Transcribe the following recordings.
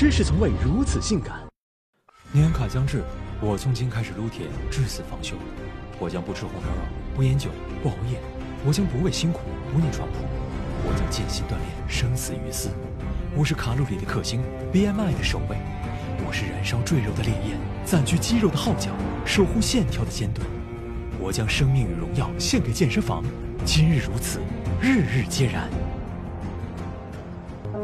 知识从未如此性感。年卡将至，我从今开始撸铁，至死方休。我将不吃红烧肉，不饮酒，不熬夜。我将不畏辛苦，不念床铺。我将尽心锻炼，生死于斯。我是卡路里的克星，BMI 的守卫。我是燃烧赘肉的烈焰，暂居肌肉的号角，守护线条的尖盾。我将生命与荣耀献给健身房。今日如此，日日皆然。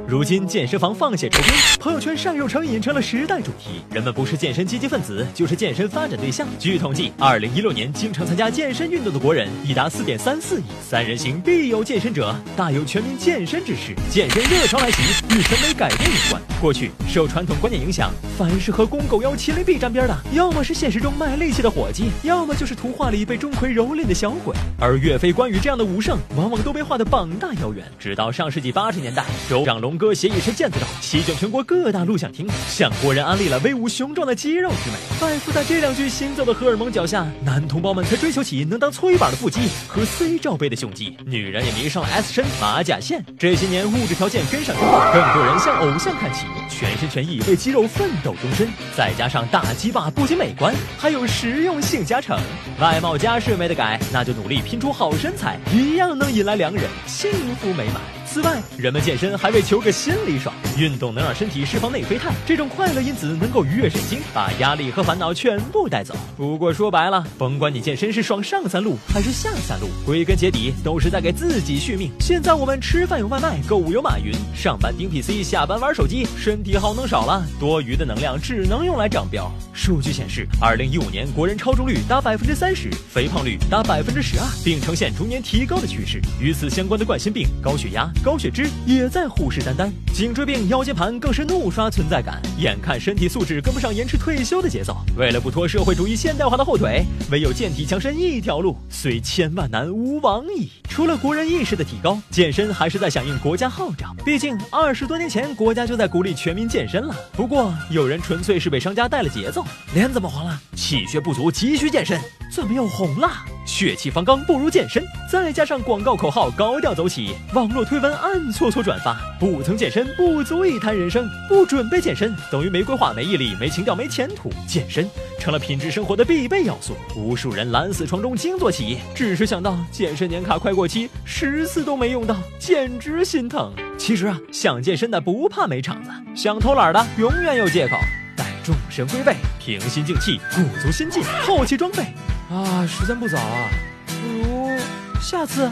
如今健身房放血酬宾，朋友圈晒肉成瘾成了时代主题。人们不是健身积极分子，就是健身发展对象。据统计，二零一六年经常参加健身运动的国人已达四点三四亿。三人行必有健身者，大有全民健身之势。健身热潮来袭，与审美改变有关。过去受传统观念影响，凡是和公狗腰、麒麟臂沾边的，要么是现实中卖力气的伙计，要么就是图画里被钟馗蹂躏的小鬼。而岳飞、关羽这样的武圣，往往都被画得膀大腰圆。直到上世纪八十年代，州长龙。哥携一身腱子肉，席卷全国各大录像厅，向国人安利了威武雄壮的肌肉之美。拜伏在这两具行走的荷尔蒙脚下，男同胞们才追求起能当搓衣板的腹肌和 C 罩杯的胸肌，女人也迷上了 S 身马甲线。这些年物质条件跟上之后，更多人向偶像看齐，全心全意为肌肉奋斗终身。再加上大鸡巴不仅美观，还有实用性加成，外貌家世没得改，那就努力拼出好身材，一样能引来良人，幸福美满。此外，人们健身还为求个心里爽，运动能让身体释放内啡肽，这种快乐因子能够愉悦神经，把压力和烦恼全部带走。不过说白了，甭管你健身是爽上三路还是下三路，归根结底都是在给自己续命。现在我们吃饭有外卖，购物有马云，上班盯 PC，下班玩手机，身体耗能少了，多余的能量只能用来长膘。数据显示，二零一五年国人超重率达百分之三十，肥胖率达百分之十二，并呈现逐年提高的趋势。与此相关的冠心病、高血压。高血脂也在虎视眈眈，颈椎病、腰间盘更是怒刷存在感。眼看身体素质跟不上延迟退休的节奏，为了不拖社会主义现代化的后腿，唯有健体强身一条路，虽千万难，无往矣。除了国人意识的提高，健身还是在响应国家号召。毕竟二十多年前，国家就在鼓励全民健身了。不过有人纯粹是被商家带了节奏，脸怎么黄了？气血不足，急需健身。怎么又红了？血气方刚不如健身，再加上广告口号高调走起，网络推文暗搓搓转发，不曾健身不足以谈人生，不准备健身等于没规划没毅力、没情调、没前途。健身成了品质生活的必备要素，无数人懒死床中惊坐起，只是想到健身年卡快过期，十次都没用到，简直心疼。其实啊，想健身的不怕没场子，想偷懒的永远有借口。待众神归位，平心静气，鼓足心劲，后期装备。啊，时间不早啊，不如下次。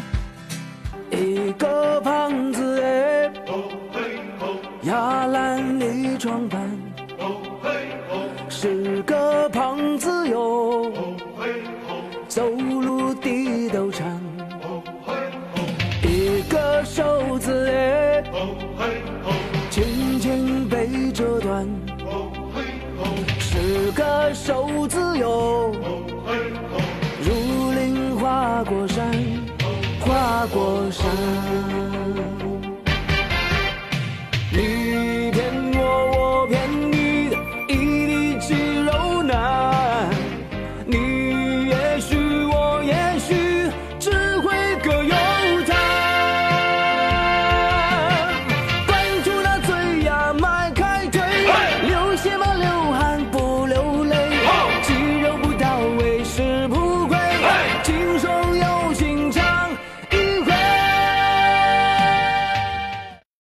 一个胖子哎，压烂你床板。Senhor.